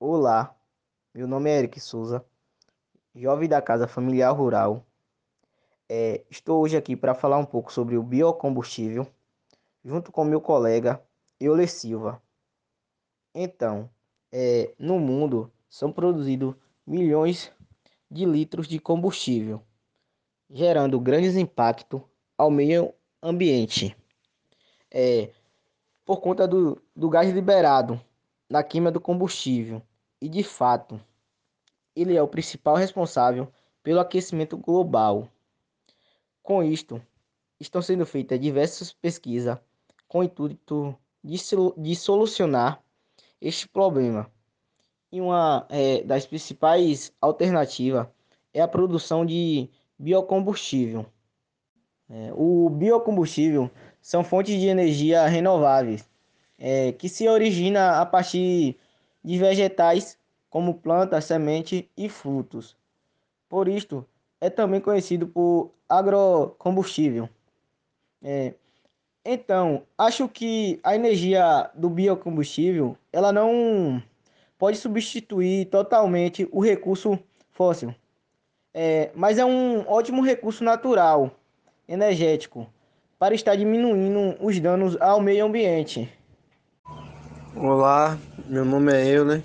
Olá, meu nome é Eric Souza, jovem da Casa Familiar Rural. É, estou hoje aqui para falar um pouco sobre o biocombustível, junto com meu colega Euler Silva. Então, é, no mundo são produzidos milhões de litros de combustível, gerando grandes impactos ao meio ambiente. É, por conta do, do gás liberado na queima do combustível e, de fato, ele é o principal responsável pelo aquecimento global. Com isto, estão sendo feitas diversas pesquisas com o intuito de, de solucionar este problema. E uma é, das principais alternativas é a produção de biocombustível. É, o biocombustível são fontes de energia renováveis é, que se origina a partir de vegetais como plantas, sementes e frutos. Por isto, é também conhecido por agrocombustível. É, então, acho que a energia do biocombustível ela não pode substituir totalmente o recurso fóssil, é, mas é um ótimo recurso natural, energético, para estar diminuindo os danos ao meio ambiente. Olá, meu nome é Euler,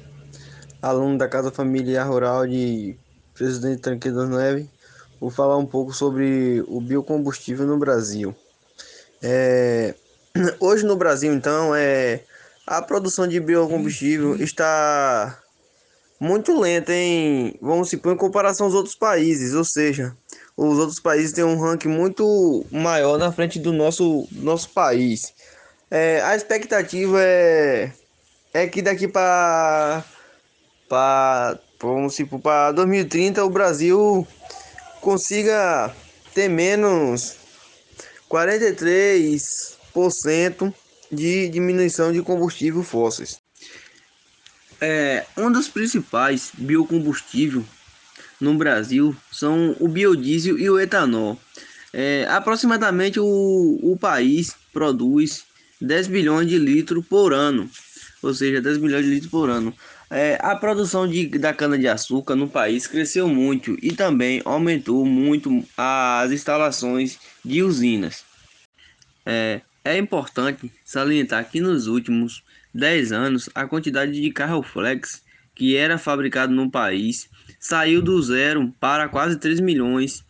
aluno da Casa Familiar Rural de Presidente Tranquilo das Neves. Vou falar um pouco sobre o biocombustível no Brasil. É, hoje no Brasil, então, é, a produção de biocombustível está muito lenta em, vamos supor, em comparação aos outros países, ou seja, os outros países têm um ranking muito maior na frente do nosso, nosso país. É, a expectativa é é que daqui para para vamos supor para 2030 o Brasil consiga ter menos 43% de diminuição de combustível fósseis. É, um dos principais biocombustíveis no Brasil são o biodiesel e o etanol. É, aproximadamente o, o país produz 10 bilhões de litros por ano ou seja, 10 milhões de litros por ano. É, a produção de, da cana-de-açúcar no país cresceu muito e também aumentou muito as instalações de usinas. É, é importante salientar que nos últimos 10 anos a quantidade de carro flex que era fabricado no país saiu do zero para quase 3 milhões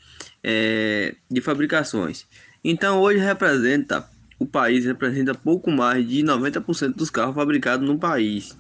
é, de fabricações. Então hoje representa país representa pouco mais de 90% dos carros fabricados no país.